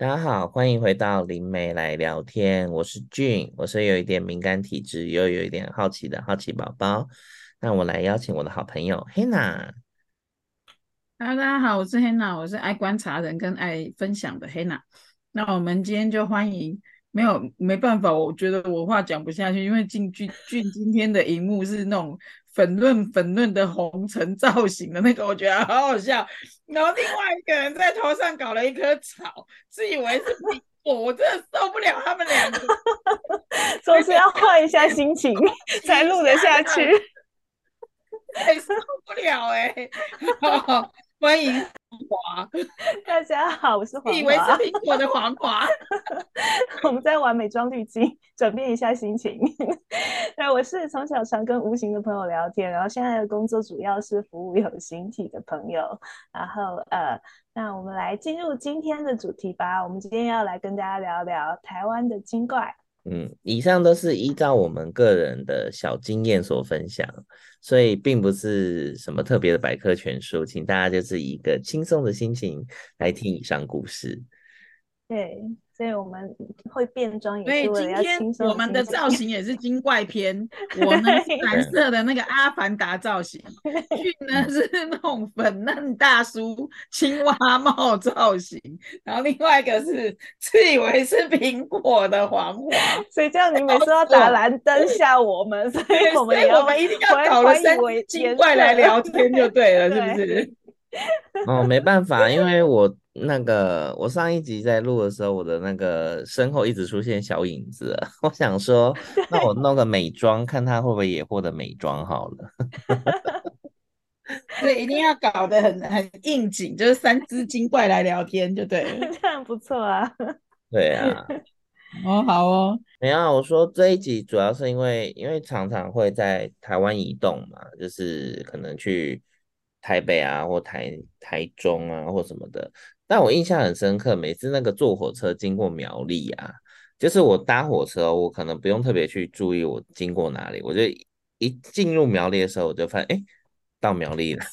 大家好，欢迎回到灵媒来聊天。我是俊，我是有一点敏感体质，又有一点好奇的好奇宝宝。那我来邀请我的好朋友 Hanna。Hello，大家好，我是 Hanna，我是爱观察人跟爱分享的 Hanna。那我们今天就欢迎，没有没办法，我觉得我话讲不下去，因为俊俊俊今天的荧幕是那种粉嫩粉嫩的红尘造型的那个，我觉得好好笑。然后另外一个人在头上搞了一棵草，自以为是苹果，我真的受不了他们两个，总是要换一下心情才录得下去，哎，受不了哎、欢迎。华，大家好，我是黄华。以为是苹果的黄华，我们在玩美妆滤镜，转变一下心情。对，我是从小常跟无形的朋友聊天，然后现在的工作主要是服务有形体的朋友。然后呃，那我们来进入今天的主题吧。我们今天要来跟大家聊聊台湾的精怪。嗯，以上都是依照我们个人的小经验所分享，所以并不是什么特别的百科全书，请大家就是一个轻松的心情来听以上故事。对。所以我们会变装，也是为了要轻松。今天我们的造型也是精怪片。我呢是蓝色的那个阿凡达造型，俊呢是那种粉嫩大叔青蛙帽造型，然后另外一个是自以为是苹果的黄华。所以这样你每次要打蓝灯吓我们，所以我们我们一定要搞了三精怪来聊天就对了，是不是？哦，没办法，因为我。那个，我上一集在录的时候，我的那个身后一直出现小影子。我想说，那我弄个美妆，看他会不会也获得美妆好了。对，一定要搞得很很应景，就是三只精怪来聊天，就对了，这样不错啊。对啊，哦，好哦。没有，我说这一集主要是因为，因为常常会在台湾移动嘛，就是可能去台北啊，或台台中啊，或什么的。但我印象很深刻，每次那个坐火车经过苗栗啊，就是我搭火车，我可能不用特别去注意我经过哪里，我就一进入苗栗的时候，我就发现，哎，到苗栗了，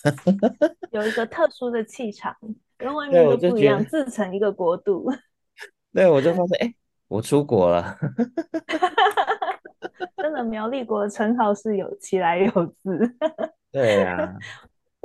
有一个特殊的气场，跟外面都不一样，自成一个国度。对，我就发现，哎，我出国了。真的，苗栗国的称号是有其来有自。对呀、啊。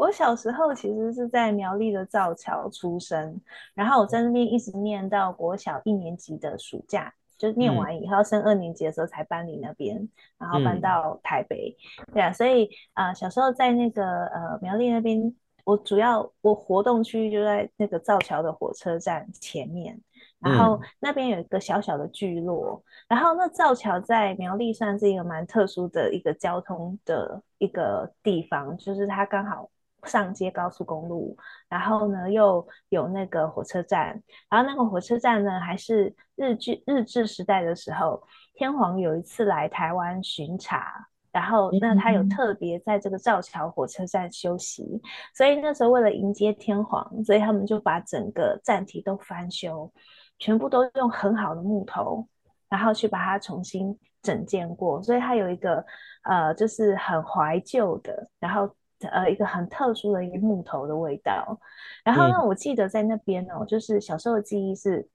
我小时候其实是在苗栗的造桥出生，然后我在那边一直念到国小一年级的暑假，就念完以后升二年级的时候才搬离那边，然后搬到台北。嗯、对啊，所以啊、呃，小时候在那个呃苗栗那边，我主要我活动区域就在那个造桥的火车站前面，然后那边有一个小小的聚落，然后那造桥在苗栗算是一个蛮特殊的一个交通的一个地方，就是它刚好。上街高速公路，然后呢又有那个火车站，然后那个火车站呢还是日据日治时代的时候，天皇有一次来台湾巡查，然后那他有特别在这个造桥火车站休息，嗯、所以那时候为了迎接天皇，所以他们就把整个站体都翻修，全部都用很好的木头，然后去把它重新整建过，所以它有一个呃就是很怀旧的，然后。呃，一个很特殊的一个木头的味道。然后呢，我记得在那边哦，就是小时候的记忆是，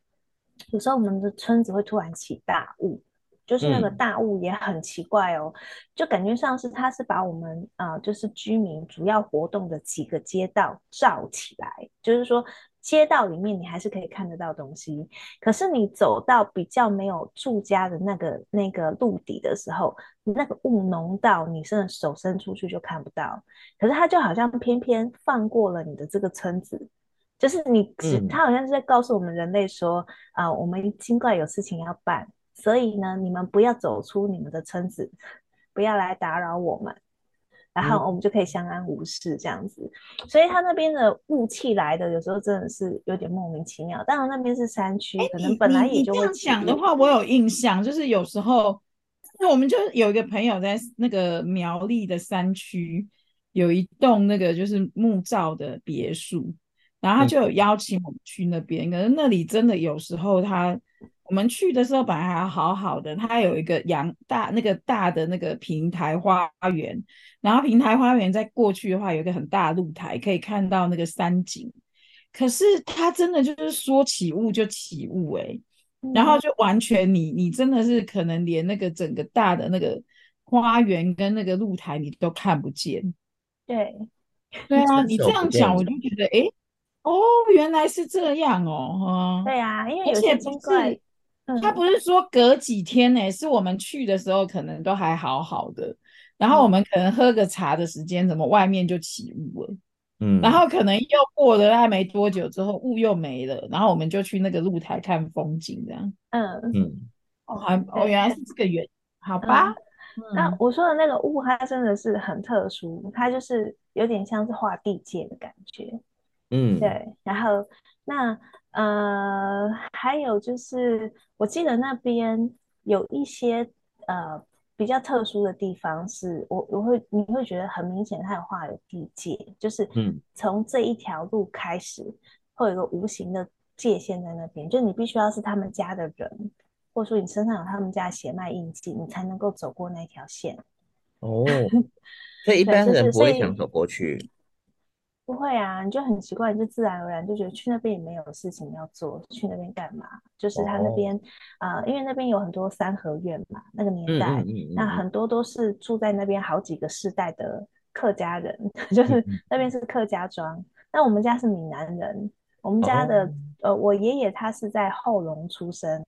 有时候我们的村子会突然起大雾，就是那个大雾也很奇怪哦，就感觉上是它是把我们啊、呃，就是居民主要活动的几个街道罩起来，就是说。街道里面你还是可以看得到东西，可是你走到比较没有住家的那个那个路底的时候，那个雾浓到你甚至手伸出去就看不到。可是它就好像偏偏放过了你的这个村子，就是你，它好像是在告诉我们人类说啊、我们尽管有事情要办，所以呢，你们不要走出你们的村子，不要来打扰我们。然后我们就可以相安无事这样子，嗯、所以他那边的雾气来的有时候真的是有点莫名其妙。当然那边是山区，可能本来也就会。这样讲的话，我有印象，就是有时候，那我们就有一个朋友在那个苗栗的山区有一栋那个就是木造的别墅，然后他就有邀请我们去那边，嗯、可是那里真的有时候他。我们去的时候本来还好好的，它有一个阳大那个大的那个平台花园，然后平台花园再过去的话有一个很大的露台，可以看到那个山景。可是它真的就是说起雾就起雾哎、然后就完全你你真的是可能连那个整个大的那个花园跟那个露台你都看不见。对，对啊，你这样讲我就觉得哎、欸，哦，原来是这样哦，哈对啊，因为有些而且不是，他不是说隔几天呢、欸，是我们去的时候可能都还好好的。然后我们可能喝个茶的时间，怎么外面就起雾了？嗯，然后可能又过了还没多久之后，雾又没了，然后我们就去那个露台看风景，这样。嗯嗯，哦，还哦，原来是这个原因，好吧。那我说的那个雾，它真的是很特殊，它就是有点像是画地界的感觉。嗯，对。然后那呃，还有就是，我记得那边有一些呃。比较特殊的地方是我我会你会觉得很明显，它有画有地界，就是嗯，从这一条路开始，会有一个无形的界限在那边，就你必须要是他们家的人，或者说你身上有他们家的血脉印记，你才能够走过那条线。哦，所以一般人不会想走过去。不会啊，你就很奇怪，你就自然而然就觉得去那边也没有事情要做，去那边干嘛？就是他那边啊、哦呃，因为那边有很多三合院嘛，那个年代，嗯嗯嗯、那很多都是住在那边好几个世代的客家人，就是那边是客家庄。那、嗯、我们家是闽南人，我们家的、哦、呃，我爷爷他是在后龙出生，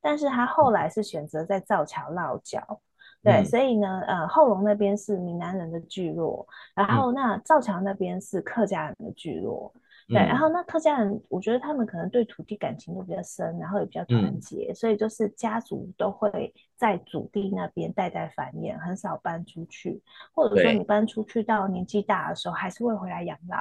但是他后来是选择在造桥落脚。对，嗯、所以呢，呃，后龙那边是闽南人的聚落，然后那造桥那边是客家人的聚落。嗯、对，然后那客家人，我觉得他们可能对土地感情都比较深，然后也比较团结，嗯、所以就是家族都会在祖地那边代代繁衍，很少搬出去，或者说你搬出去到年纪大的时候，还是会回来养老。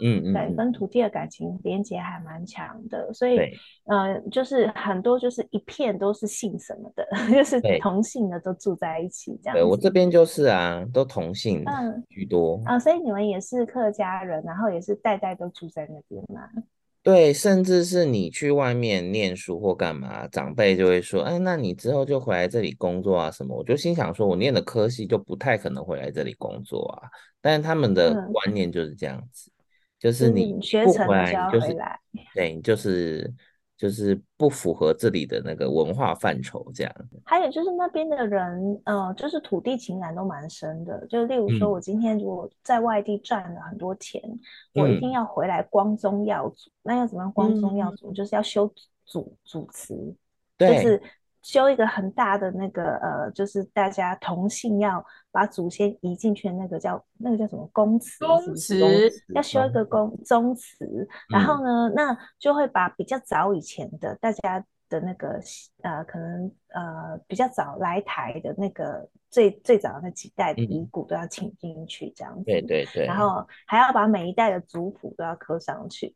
嗯嗯，对，跟土地的感情连接还蛮强的，所以嗯呃，就是很多就是一片都是姓什么的，就是同姓的都住在一起这样。对，我这边就是啊，都同姓居多。嗯、啊，所以你们也是客家人，然后也是代代都住在那边嘛？对，甚至是你去外面念书或干嘛，长辈就会说，哎，那你之后就回来这里工作啊什么？我就心想说，我念的科系就不太可能回来这里工作啊，但是他们的观念就是这样子。嗯就是你不回来，就是对，就是就是不符合这里的那个文化范畴这样。还有就是那边的人，呃，就是土地情感都蛮深的。就例如说，我今天如果在外地赚了很多钱，嗯、我一定要回来光宗耀祖。嗯、那要怎么样光宗耀祖？嗯、就是要修祖祖祠，对就是。修一个很大的那个呃，就是大家同姓要把祖先移进去的那个叫那个叫什么公祠？公祠要修一个公宗祠，然后呢，嗯、那就会把比较早以前的大家的那个呃，可能呃比较早来台的那个最最早的那几代的遗骨都要请进去，这样子。对对对。然后还要把每一代的族谱都要刻上去。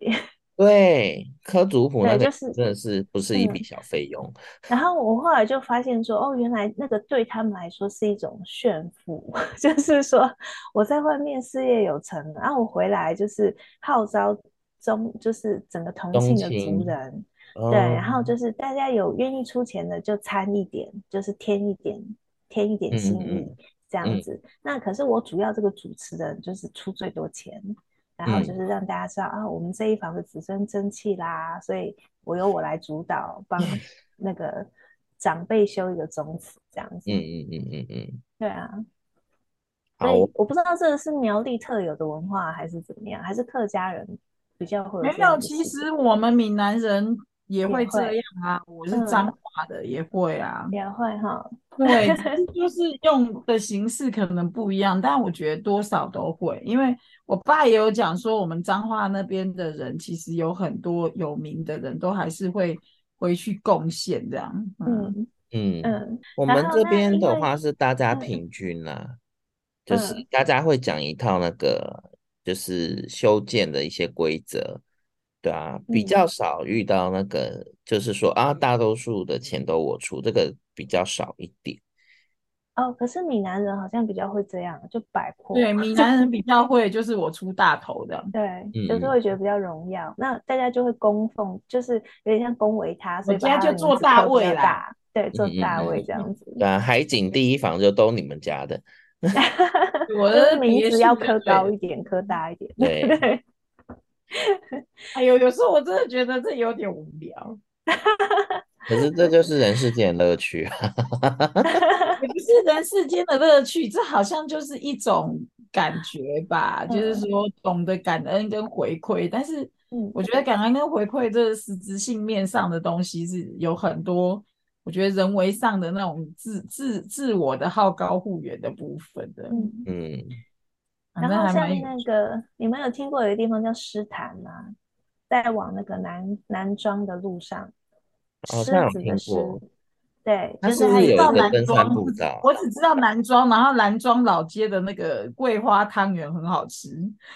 对，科族谱那个真的是不是一笔小费用。嗯、然后我后来就发现说，哦，原来那个对他们来说是一种炫富，就是说我在外面事业有成，然后我回来就是号召中，就是整个同性的族人，哦、对，然后就是大家有愿意出钱的就参一点，就是添一点，添一点心意、嗯嗯、这样子。嗯、那可是我主要这个主持人就是出最多钱。然后就是让大家知道、嗯、啊，我们这一房的子孙争气啦，所以我由我来主导，帮 那个长辈修一个宗祠，这样子。嗯嗯嗯嗯嗯，对啊。好，所以我不知道这个是苗栗特有的文化，还是怎么样，还是客家人比较会有。没有，其实我们闽南人。也会这样啊，我是彰化的，嗯、也会啊，也会哈。对，就是用的形式可能不一样，但我觉得多少都会，因为我爸也有讲说，我们彰化那边的人其实有很多有名的人都还是会回去贡献这样。嗯嗯嗯，我们这边的话是大家平均啦，嗯、就是大家会讲一套那个就是修建的一些规则。对啊，比较少遇到那个，嗯、就是说啊，大多数的钱都我出，这个比较少一点。哦，可是闽南人好像比较会这样，就摆阔。对，闽 南人比较会，就是我出大头的。对，嗯、就是会觉得比较荣耀，那大家就会供奉，就是有点像恭维他，所以大家就做大位啦。对，做大位这样子。对啊，海景第一房就都你们家的。我的名字要刻高一点，刻大一点。对。哎呦，有时候我真的觉得这有点无聊。可是这就是人世间的乐趣啊！也不是人世间的乐趣，这好像就是一种感觉吧，就是说懂得感恩跟回馈。但是，我觉得感恩跟回馈这实质性面上的东西是有很多，我觉得人为上的那种自自自我的好高骛远的部分的。嗯，然后像那个，你们有听过有一个地方叫诗坛吗？在往那个南南庄的路上。狮子的狮，对，就是还知 道南庄，我只知道南庄，然后南庄老街的那个桂花汤圆很好吃。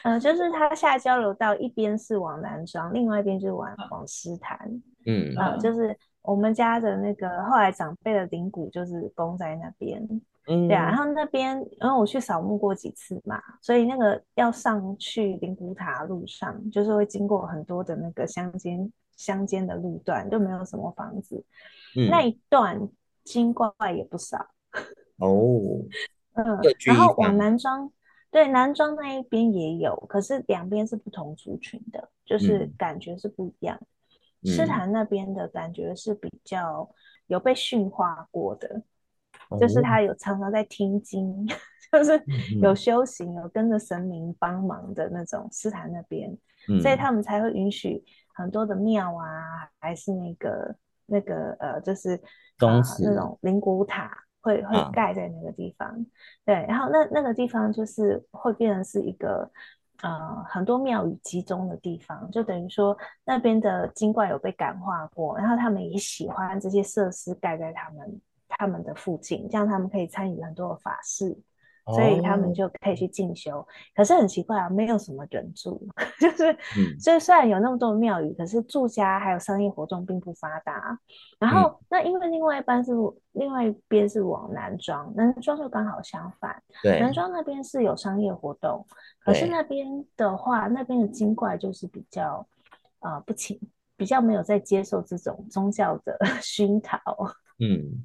嗯、呃，就是它下交流道一边是往南庄，另外一边就是往往狮潭。嗯，啊、呃，就是我们家的那个后来长辈的灵骨就是供在那边。嗯，对啊，然后那边，因为我去扫墓过几次嘛，所以那个要上去灵骨塔路上，就是会经过很多的那个乡间。乡间的路段就没有什么房子，嗯、那一段精怪也不少哦。嗯，然后往南庄，对，南庄那一边也有，可是两边是不同族群的，就是感觉是不一样。诗潭、嗯、那边的感觉是比较有被驯化过的，嗯、就是他有常常在听经，就是有修行，有跟着神明帮忙的那种。斯坦那边，嗯、所以他们才会允许。很多的庙啊，还是那个那个呃，就是东、呃、那种灵骨塔会会盖在那个地方，啊、对，然后那那个地方就是会变成是一个呃很多庙宇集中的地方，就等于说那边的精怪有被感化过，然后他们也喜欢这些设施盖在他们他们的附近，这样他们可以参与很多的法事。所以他们就可以去进修，哦、可是很奇怪啊，没有什么人住，就是，嗯、所以虽然有那么多的庙宇，可是住家还有商业活动并不发达。然后，嗯、那因为另外一半是另外一边是往南庄，南庄就刚好相反，对，南庄那边是有商业活动，可是那边的话，那边的精怪就是比较啊、呃、不勤，比较没有在接受这种宗教的 熏陶，嗯。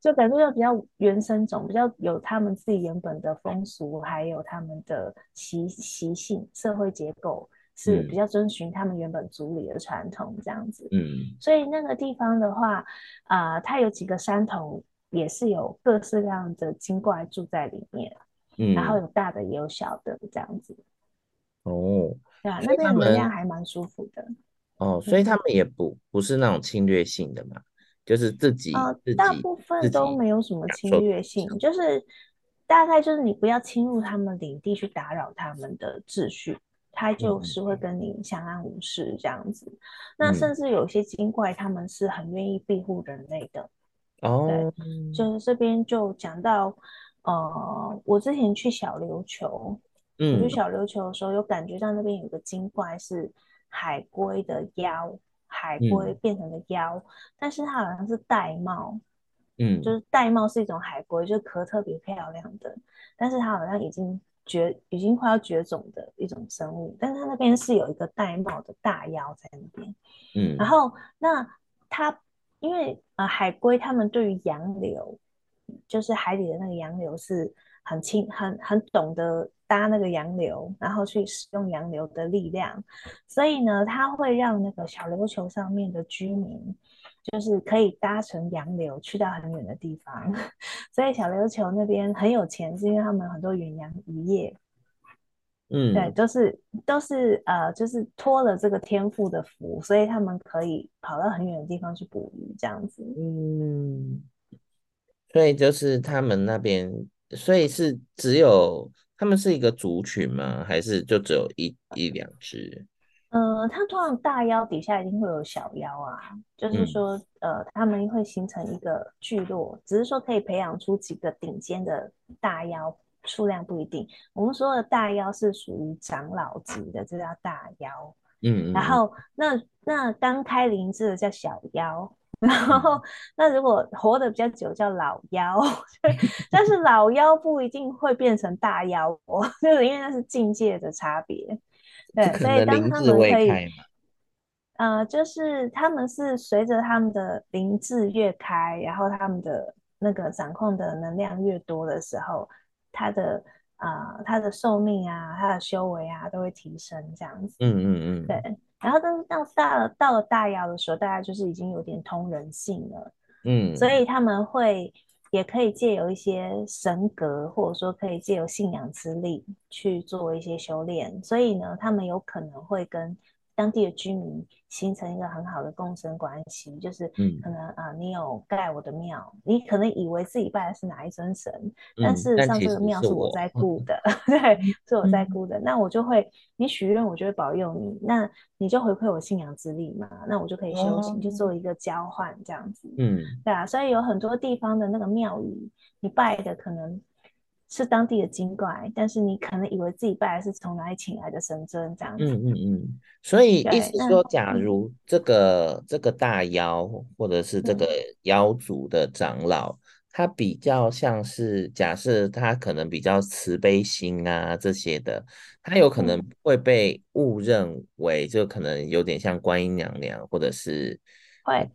就感觉要比较原生种，比较有他们自己原本的风俗，还有他们的习习性、社会结构是比较遵循他们原本族里的传统这样子。嗯，所以那个地方的话，啊、呃，它有几个山头，也是有各式各样的精怪住在里面。嗯，然后有大的也有小的这样子。哦，对啊，那边能量还蛮舒服的。哦，所以他们也不不是那种侵略性的嘛。就是自己，呃，自己大部分都没有什么侵略性，就是大概就是你不要侵入他们领地去打扰他们的秩序，他就是会跟你相安无事这样子。嗯、那甚至有些精怪，他们是很愿意庇护人类的。哦、对，就是这边就讲到，呃，我之前去小琉球，嗯，去小琉球的时候有感觉到那边有个精怪是海龟的妖。海龟变成的妖，嗯、但是它好像是玳瑁，嗯，就是玳瑁是一种海龟，就壳特别漂亮的，但是它好像已经绝，已经快要绝种的一种生物，但是它那边是有一个玳瑁的大妖在那边，嗯，然后那它因为呃海龟它们对于洋流，就是海底的那个洋流是很轻很很懂得。搭那个洋流，然后去使用洋流的力量，所以呢，它会让那个小琉球上面的居民，就是可以搭乘洋流去到很远的地方。所以小琉球那边很有钱，是因为他们很多远洋渔业，嗯，对，都是都是呃，就是托了这个天赋的福，所以他们可以跑到很远的地方去捕鱼，这样子。嗯，所以就是他们那边，所以是只有。他们是一个族群吗？还是就只有一一两只？呃，它通常大妖底下一定会有小妖啊，就是说，嗯、呃，他们会形成一个聚落，只是说可以培养出几个顶尖的大妖，数量不一定。我们说的大妖是属于长老级的，这叫大妖。嗯，嗯，然后那那刚开灵智的叫小妖。然后，那如果活得比较久叫老妖，但是老妖不一定会变成大妖，就是因为那是境界的差别。对，所以当他们可以，呃，就是他们是随着他们的灵智越开，然后他们的那个掌控的能量越多的时候，他的啊、呃，他的寿命啊，他的修为啊，都会提升这样子。嗯嗯嗯，对。然后但是到大了到了大窑的时候，大家就是已经有点通人性了。嗯，所以他们会也可以借由一些神格，或者说可以借由信仰之力去做一些修炼。所以呢，他们有可能会跟当地的居民形成一个很好的共生关系，就是可能啊、嗯呃，你有盖我的庙，你可能以为自己拜的是哪一尊神，嗯、但事实上这个庙是我在顾的，对，是我在顾的。嗯、那我就会，你许愿，我就会保佑你，那你就回馈我信仰之力嘛，那我就可以修行，就做一个交换这样子。嗯，对啊，所以有很多地方的那个庙宇，你拜的可能。是当地的精怪，但是你可能以为自己拜的是从哪里请来的神尊这样子。嗯嗯嗯。所以意思说，假如这个这个大妖或者是这个妖族的长老，嗯、他比较像是假设他可能比较慈悲心啊这些的，他有可能会被误认为就可能有点像观音娘娘，或者是会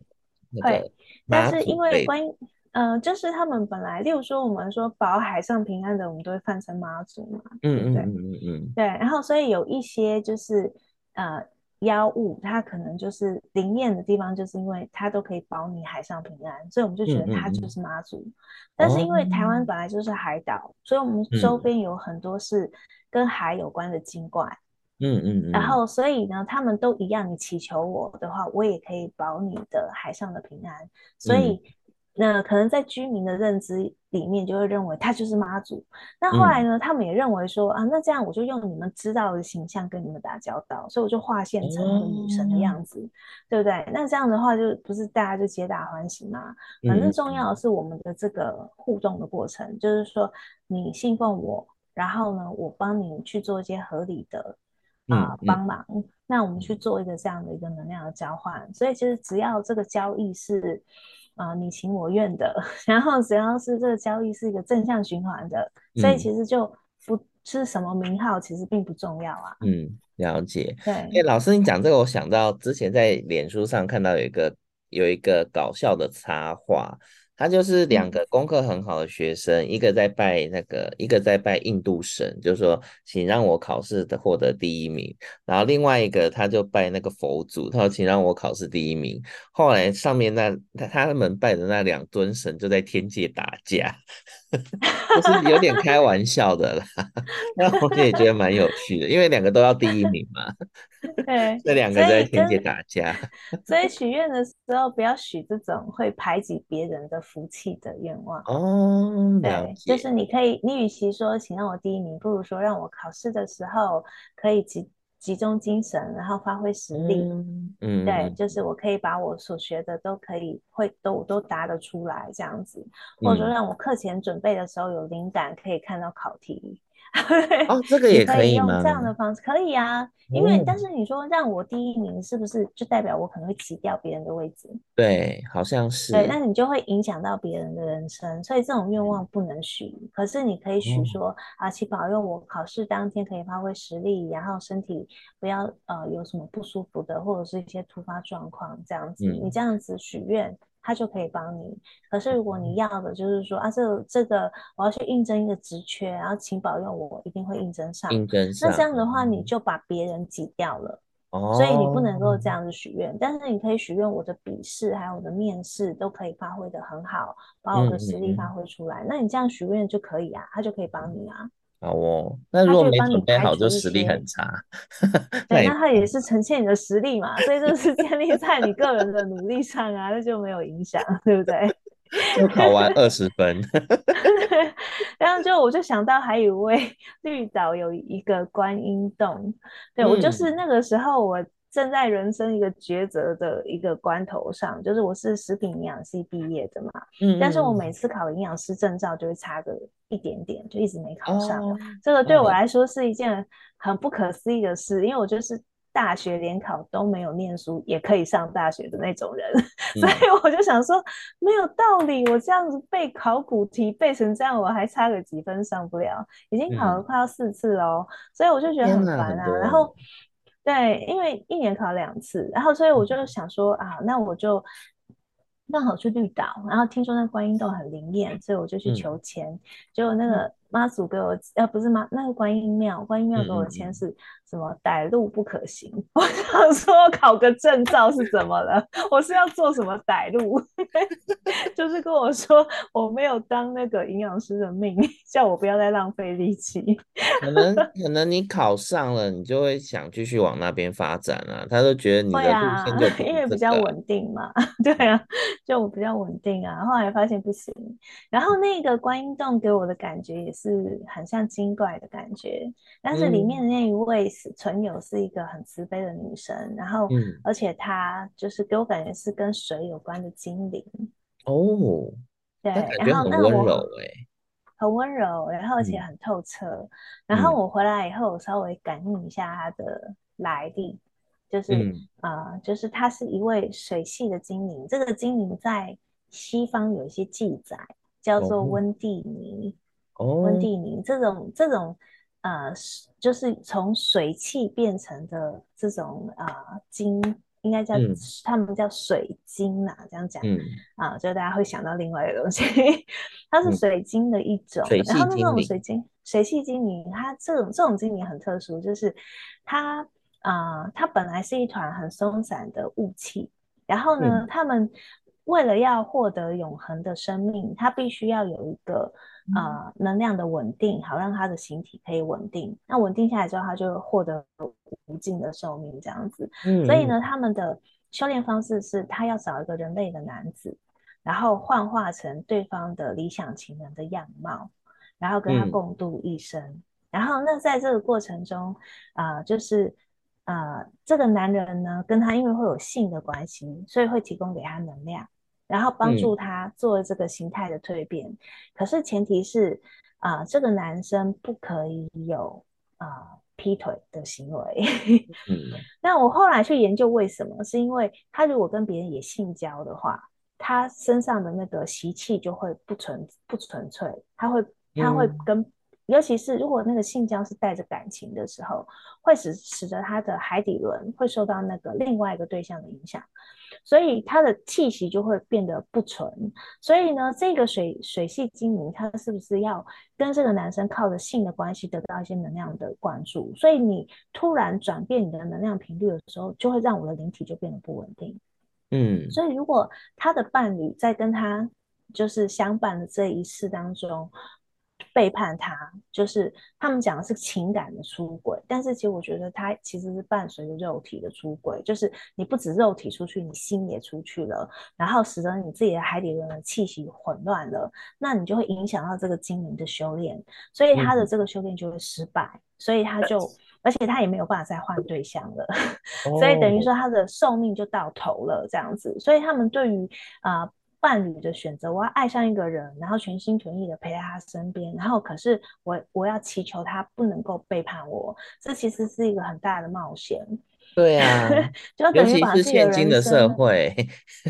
会，但是因为观音。嗯、呃，就是他们本来，例如说我们说保海上平安的，我们都会泛称妈祖嘛，嗯对嗯嗯嗯对。然后所以有一些就是呃妖物，它可能就是灵验的地方，就是因为它都可以保你海上平安，所以我们就觉得它就是妈祖。嗯嗯但是因为台湾本来就是海岛，哦、所以我们周边有很多是跟海有关的精怪，嗯嗯嗯。然后所以呢，他们都一样，你祈求我的话，我也可以保你的海上的平安，所以。嗯那可能在居民的认知里面，就会认为他就是妈祖。那后来呢，嗯、他们也认为说啊，那这样我就用你们知道的形象跟你们打交道，所以我就化现成个女神的样子，嗯、对不对？那这样的话，就不是大家就皆大欢喜吗？反正重要的是我们的这个互动的过程，嗯、就是说你信奉我，然后呢，我帮你去做一些合理的啊、呃、帮忙。那我们去做一个这样的一个能量的交换。所以其实只要这个交易是。啊、呃，你情我愿的，然后只要是这个交易是一个正向循环的，嗯、所以其实就不是什么名号，其实并不重要啊。嗯，了解。对，哎、欸，老师，你讲这个，我想到之前在脸书上看到有一个有一个搞笑的插画。他就是两个功课很好的学生，嗯、一个在拜那个，一个在拜印度神，就是说，请让我考试的获得第一名。然后另外一个他就拜那个佛祖，他说，请让我考试第一名。后来上面那他他们拜的那两尊神就在天界打架，就是有点开玩笑的啦。那我也觉得蛮有趣的，因为两个都要第一名嘛。对，这两个在天界打架，所以许愿的时候不要许这种会排挤别人的福气的愿望哦。对，就是你可以，你与其说请让我第一名，不如说让我考试的时候可以集集中精神，然后发挥实力。嗯，嗯对，就是我可以把我所学的都可以会都都答得出来这样子，或者说让我课前准备的时候有灵感，可以看到考题。哦，这个也可以吗？可以用这样的方式可以啊，因为、嗯、但是你说让我第一名，是不是就代表我可能会挤掉别人的位置？对，好像是。对，那你就会影响到别人的人生，所以这种愿望不能许。嗯、可是你可以许说、嗯、啊，祈保佑我考试当天可以发挥实力，然后身体不要呃有什么不舒服的，或者是一些突发状况这样子。嗯、你这样子许愿。他就可以帮你。可是如果你要的就是说啊，这这个我要去应征一个职缺，然后请保佑我一定会应征上。应征上。那这样的话，你就把别人挤掉了。哦。所以你不能够这样子许愿，但是你可以许愿我的笔试还有我的面试都可以发挥的很好，把我的实力发挥出来。嗯嗯嗯。那你这样许愿就可以啊，他就可以帮你啊。好哦，那如果没准备好，就实力很差。对，那他也是呈现你的实力嘛，所以这是建立在你个人的努力上啊，那就没有影响，对不对？就考完二十分。然后就我就想到还有一位绿岛有一个观音洞，对、嗯、我就是那个时候我。正在人生一个抉择的一个关头上，就是我是食品营养系毕业的嘛，嗯，但是我每次考营养师证照就会差个一点点，就一直没考上。哦、这个对我来说是一件很不可思议的事，嗯、因为我就是大学联考都没有念书也可以上大学的那种人，嗯、所以我就想说没有道理，我这样子背考古题背成这样，我还差个几分上不了，已经考了快要四次了，嗯、所以我就觉得很烦啊，然后。对，因为一年考两次，然后所以我就想说啊，那我就刚好去绿岛，然后听说那观音洞很灵验，所以我就去求签，嗯、结果那个妈祖给我，呃，不是妈，那个观音庙，观音庙给我签是什么？歹路不可行。嗯、我想说，考个证照是怎么了？我是要做什么歹路？就是跟我说，我没有当那个营养师的命，叫我不要再浪费力气。可能可能你考上了，你就会想继续往那边发展啊。他都觉得你的路线就、因为比较稳定嘛。对啊。就比较稳定啊，后来发现不行。然后那个观音洞给我的感觉也是很像精怪的感觉，但是里面的那一位是存友是一个很慈悲的女神，然后而且她就是给我感觉是跟水有关的精灵哦，对，然后那个温柔哎，很温柔，然后而且很透彻。嗯、然后我回来以后，我稍微感应一下它的来历。就是、嗯、呃，就是他是一位水系的精灵。这个精灵在西方有一些记载，叫做温蒂尼。哦，温蒂尼这种这种呃，就是从水汽变成的这种呃晶，应该叫、嗯、他们叫水晶啊，这样讲。嗯啊，就大家会想到另外一个东西，它是水晶的一种。嗯、然后那种水晶水系精灵，它这种这种精灵很特殊，就是它。啊、呃，它本来是一团很松散的雾气，然后呢，嗯、他们为了要获得永恒的生命，它必须要有一个呃能量的稳定，好让他的形体可以稳定。那稳定下来之后，他就获得无尽的寿命，这样子。嗯，所以呢，他们的修炼方式是，他要找一个人类的男子，然后幻化成对方的理想情人的样貌，然后跟他共度一生。嗯、然后，那在这个过程中，啊、呃，就是。呃，这个男人呢，跟他因为会有性的关系，所以会提供给他能量，然后帮助他做这个形态的蜕变。嗯、可是前提是，啊、呃，这个男生不可以有啊、呃、劈腿的行为。嗯、那我后来去研究为什么，是因为他如果跟别人也性交的话，他身上的那个习气就会不纯不纯粹，他会他会跟。嗯尤其是如果那个性交是带着感情的时候，会使使得他的海底轮会受到那个另外一个对象的影响，所以他的气息就会变得不纯。所以呢，这个水水系精灵，他是不是要跟这个男生靠着性的关系得到一些能量的灌注？所以你突然转变你的能量频率的时候，就会让我的灵体就变得不稳定。嗯，所以如果他的伴侣在跟他就是相伴的这一世当中，背叛他，就是他们讲的是情感的出轨，但是其实我觉得他其实是伴随着肉体的出轨，就是你不止肉体出去，你心也出去了，然后使得你自己的海底轮的气息混乱了，那你就会影响到这个精灵的修炼，所以他的这个修炼就会失败，嗯、所以他就，而且他也没有办法再换对象了，哦、所以等于说他的寿命就到头了这样子，所以他们对于啊。呃伴侣的选择，我要爱上一个人，然后全心全意的陪在他身边，然后可是我我要祈求他不能够背叛我，这其实是一个很大的冒险。对啊，就等于把自己的人生，现今的社会，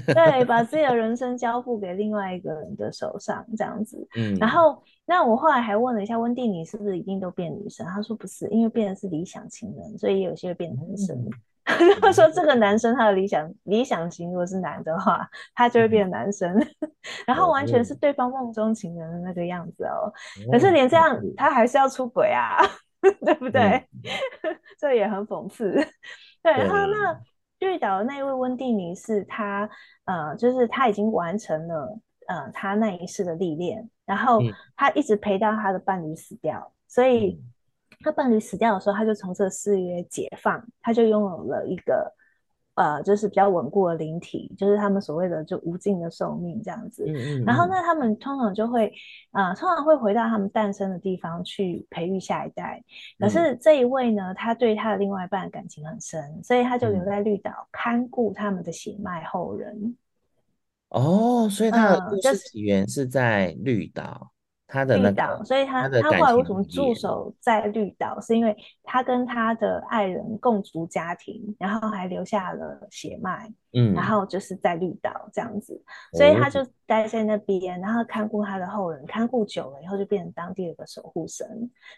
对，把自己的 人生交付给另外一个人的手上，这样子。嗯，然后那我后来还问了一下温蒂你是不是一定都变女生，他说不是，因为变的是理想情人，所以有些会变成男生。嗯 他说：“这个男生他的理想理想型如果是男的话，他就会变男生，然后完全是对方梦中情人的那个样子哦。可是连这样，他还是要出轨啊，对不对？这也很讽刺。对，然后那绿岛的那一位温蒂尼是他，呃，就是他已经完成了呃他那一世的历练，然后他一直陪到他的伴侣死掉，所以。”他伴侣死掉的时候，他就从这个誓约解放，他就拥有了一个呃，就是比较稳固的灵体，就是他们所谓的就无尽的寿命这样子。嗯嗯嗯。然后呢，他们通常就会啊、呃，通常会回到他们诞生的地方去培育下一代。可是这一位呢，他对他的另外一半感情很深，所以他就留在绿岛看顾他们的血脉后人。哦，所以他的故事起源是在绿岛。他的绿岛，所以他他，他后来为什么驻守在绿岛？是因为他跟他的爱人共组家庭，然后还留下了血脉，嗯，然后就是在绿岛这样子，所以他就待在那边，然后看顾他的后人，看顾久了以后就变成当地的一个守护神。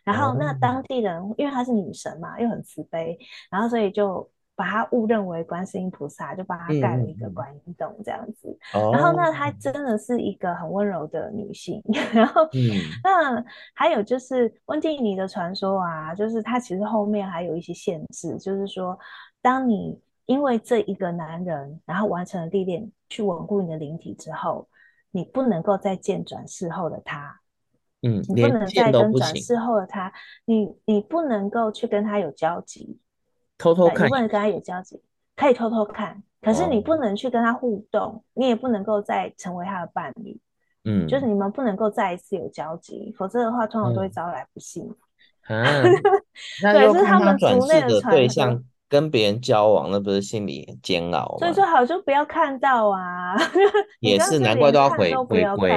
然后那当地人因为她是女神嘛，又很慈悲，然后所以就把它误认为观世音菩萨，就把他盖了一个观音洞这样子。嗯、然后那她真的是一个很温柔的女性。哦、然后，嗯，那还有就是温蒂尼的传说啊，就是它其实后面还有一些限制，就是说，当你因为这一个男人，然后完成了历练，去稳固你的灵体之后，你不能够再见转世后的他。嗯，你不能再跟转世后的他，你你不能够去跟他有交集。偷偷看，你不能跟他有交集，可以偷偷看，可是你不能去跟他互动，哦、你也不能够再成为他的伴侣，嗯，就是你们不能够再一次有交集，否则的话，通常都会招来不幸。嗯、啊，对，是他们转世的对象跟别人交往，那不是心里煎熬？所以说好就不要看到啊，也是难怪都要回回归，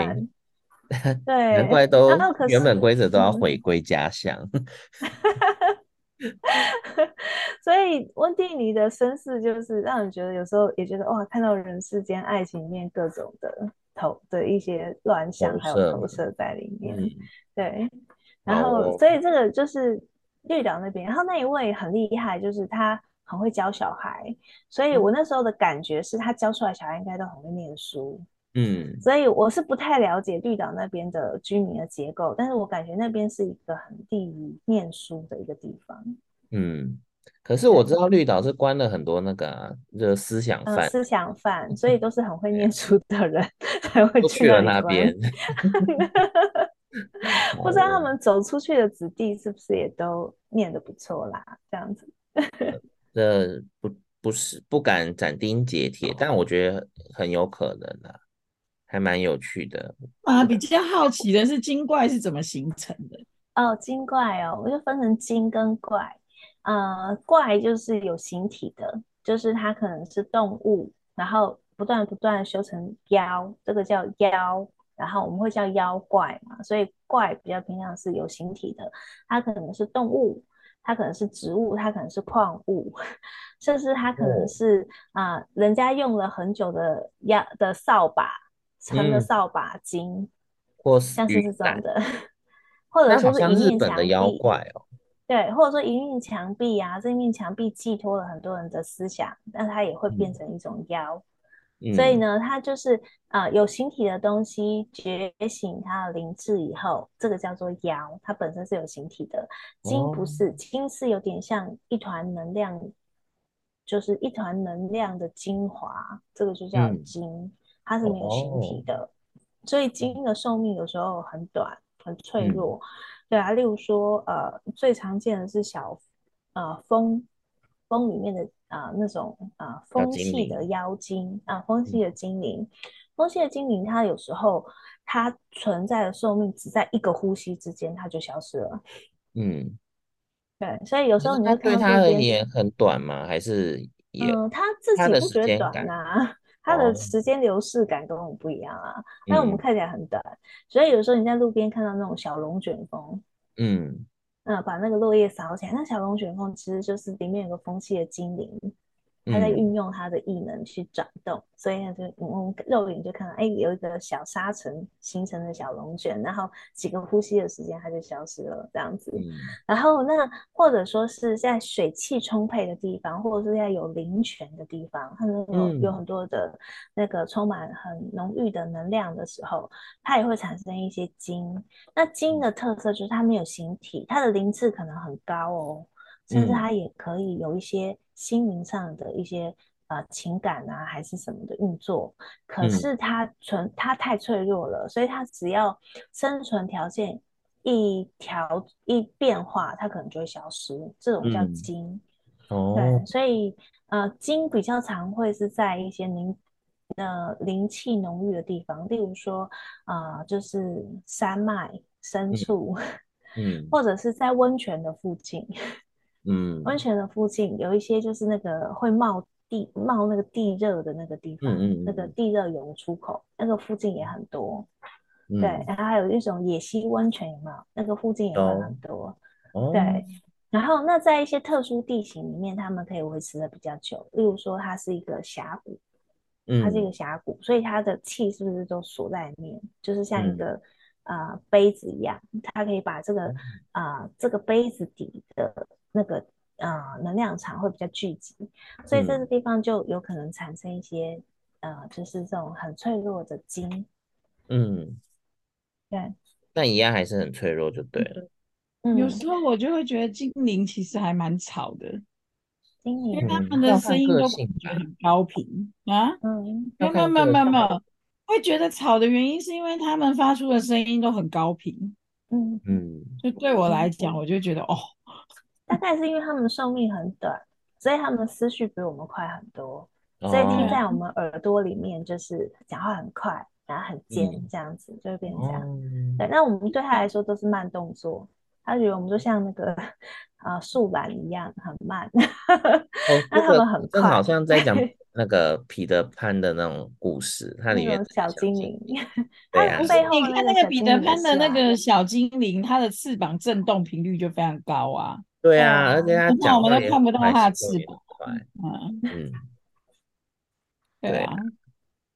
对，难怪都原本规则都要回归家乡。所以温蒂尼的身世就是让人觉得有时候也觉得哇，看到人世间爱情里面各种的投的一些乱象，还有投射在里面。嗯、对，然后、哦、所以这个就是绿岛那边，然后那一位很厉害，就是他很会教小孩，所以我那时候的感觉是他教出来小孩应该都很会念书。嗯，所以我是不太了解绿岛那边的居民的结构，但是我感觉那边是一个很利于念书的一个地方。嗯，可是我知道绿岛是关了很多那个、啊、就思想犯、嗯，思想犯，所以 都是很会念书的人 才会去了那边。不知道他们走出去的子弟是不是也都念得不错啦？这样子，这不不是不敢斩钉截铁，但我觉得很有可能啊。还蛮有趣的啊！比较好奇的是精怪是怎么形成的？哦，精怪哦，我就分成精跟怪。呃，怪就是有形体的，就是它可能是动物，然后不断不断修成妖，这个叫妖，然后我们会叫妖怪嘛。所以怪比较偏向是有形体的，它可能是动物，它可能是植物，它可能是矿物，甚至它可能是啊、人家用了很久的压的扫把。成了扫把精，嗯、或像是这种的，或者说是一面墙壁妖怪哦，对，或者说一面墙壁啊，这一面墙壁寄托了很多人的思想，但它也会变成一种妖。嗯、所以呢，它就是啊、呃，有形体的东西觉醒它的灵智以后，这个叫做妖，它本身是有形体的。精不是，精、哦、是有点像一团能量，就是一团能量的精华，这个就叫精。嗯它是没有形体的，oh. 所以精的寿命有时候很短，很脆弱。嗯、对啊，例如说，呃，最常见的是小，呃，风，风里面的啊、呃、那种啊、呃、风系的妖精啊、呃，风系的精灵，嗯、风系的精灵，它有时候它存在的寿命只在一个呼吸之间，它就消失了。嗯，对，所以有时候你对它而言很短吗？还是也嗯，它自己不觉得短啊？它的时间流逝感跟我们不一样啊，那、哦、我们看起来很短，嗯、所以有时候你在路边看到那种小龙卷风，嗯，嗯，把那个落叶扫起来，那小龙卷风其实就是里面有个风气的精灵。他在运用他的异能去转动，嗯、所以呢，就我们肉眼就看到，哎，有一个小沙尘形成的小龙卷，然后几个呼吸的时间，它就消失了，这样子。嗯、然后那或者说是在水汽充沛的地方，或者是在有灵泉的地方，它有、嗯、有很多的那个充满很浓郁的能量的时候，它也会产生一些精。那精的特色就是它没有形体，它的灵智可能很高哦，甚至它也可以有一些。心灵上的一些呃情感啊，还是什么的运作，可是它存它太脆弱了，所以它只要生存条件一调一变化，它可能就会消失。这种叫精，嗯、哦，对，所以呃精比较常会是在一些灵呃灵气浓郁的地方，例如说啊、呃，就是山脉深处，嗯，嗯或者是在温泉的附近。嗯，温泉的附近有一些就是那个会冒地冒那个地热的那个地方，嗯嗯，那个地热涌出口，那个附近也很多。嗯、对，然后还有一种野溪温泉，有没有？那个附近也会很多。哦、对，然后那在一些特殊地形里面，他们可以维持的比较久。例如说，它是一个峡谷，它是一个峡谷，嗯、所以它的气是不是都锁在里面？就是像一个啊、嗯呃、杯子一样，它可以把这个啊、呃、这个杯子底的。那个呃能量场会比较聚集，所以这个地方就有可能产生一些、嗯、呃，就是这种很脆弱的筋。嗯，对。但一样还是很脆弱，就对了。嗯，有时候我就会觉得精灵其实还蛮吵的，精灵，因为他们的声音都感觉很高频啊。嗯，没有没有没有没有，会觉得吵的原因是因为他们发出的声音都很高频。嗯嗯，就对我来讲，我就觉得哦，大概是因为他们的寿命很短，所以他们的思绪比我们快很多，所以听在我们耳朵里面就是讲话很快。然后很尖，这样子、嗯、就会变成这样。嗯、对，那我们对他来说都是慢动作，他觉得我们就像那个啊树懒一样很慢。哦，那他们很快。好像在讲 那个彼得潘的那种故事，它里面小精灵。对啊，你看那个彼得潘的那个小精灵，它的翅膀震动频率就非常高啊。对啊，而且他讲我们都看不到他的翅膀。嗯嗯，对啊，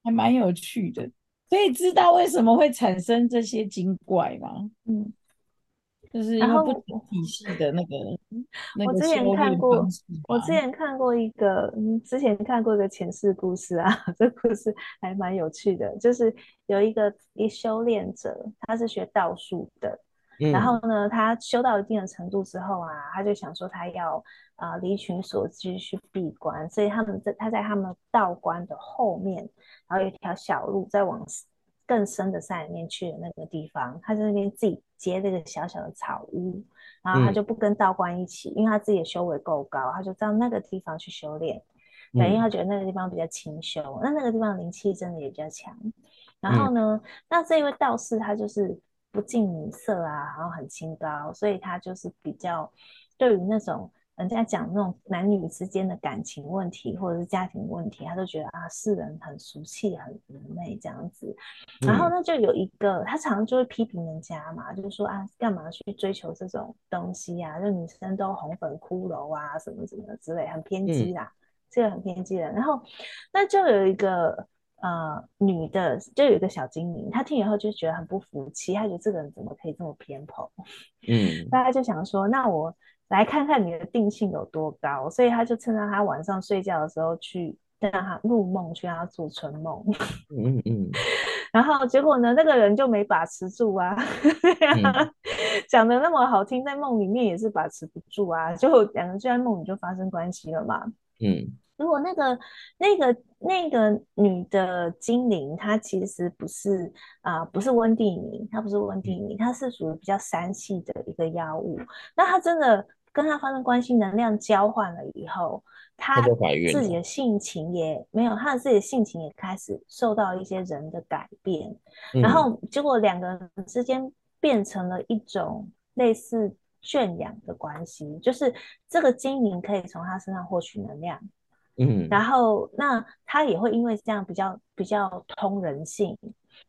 还蛮有趣的。可以知道为什么会产生这些精怪吗？嗯，就是因为不同体系的那个。那个、我之前看过，我之前看过一个，嗯，之前看过一个前世故事啊，这故事还蛮有趣的。就是有一个一修炼者，他是学道术的，嗯、然后呢，他修到一定的程度之后啊，他就想说他要啊离群所居去闭关，所以他们在他在他们道观的后面。然后有一条小路，再往更深的山里面去的那个地方，他在那边自己接这个小小的草屋，然后他就不跟道观一起，嗯、因为他自己的修为够高，他就到那个地方去修炼。对，因为他觉得那个地方比较清修，嗯、那那个地方灵气真的也比较强。然后呢，嗯、那这一位道士他就是不近女色啊，然后很清高，所以他就是比较对于那种。人家讲那种男女之间的感情问题，或者是家庭问题，他都觉得啊，世人很俗气，很愚昧这样子。然后呢，就有一个他常常就会批评人家嘛，就是说啊，干嘛去追求这种东西啊？就女生都红粉骷髅啊，什么什么之类，很偏激啦，这个很偏激的。然后那就有一个呃女的，就有一个小精灵，她听以后就觉得很不服气，她觉得这个人怎么可以这么偏颇？嗯，大家就想说，那我。来看看你的定性有多高，所以她就趁着她晚上睡觉的时候去让他入梦，去让他做春梦。嗯嗯嗯。然后结果呢，那个人就没把持住啊，讲的、嗯、那么好听，在梦里面也是把持不住啊，就两个人就在梦里就发生关系了嘛。嗯。如果那个那个那个女的精灵，她其实不是啊、呃，不是温蒂尼，她不是温蒂尼，她是属于比较三系的一个妖物。那她真的。跟她发生关系，能量交换了以后，她自己的性情也没有，她的自己的性情也开始受到一些人的改变，嗯、然后结果两个人之间变成了一种类似圈养的关系，就是这个精灵可以从他身上获取能量，嗯，然后那他也会因为这样比较比较通人性，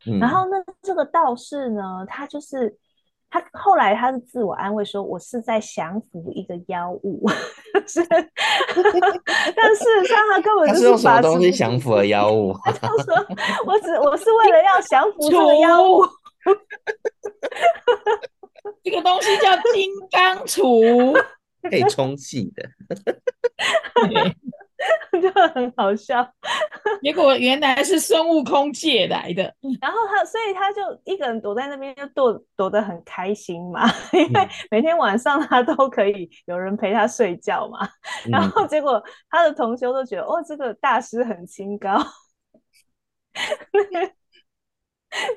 嗯、然后那这个道士呢，他就是。他后来他是自我安慰说：“我是在降服一个妖物。”是，但事实上他根本就是用什么东西降服了妖物。他就说：“我只我是为了要降服这个 妖物。”这个东西叫金刚杵，可以充气的。就很好笑，结果原来是孙悟空借来的，然后他，所以他就一个人躲在那边，就躲躲得很开心嘛，因为每天晚上他都可以有人陪他睡觉嘛。然后结果他的同修都觉得，哦，这个大师很清高，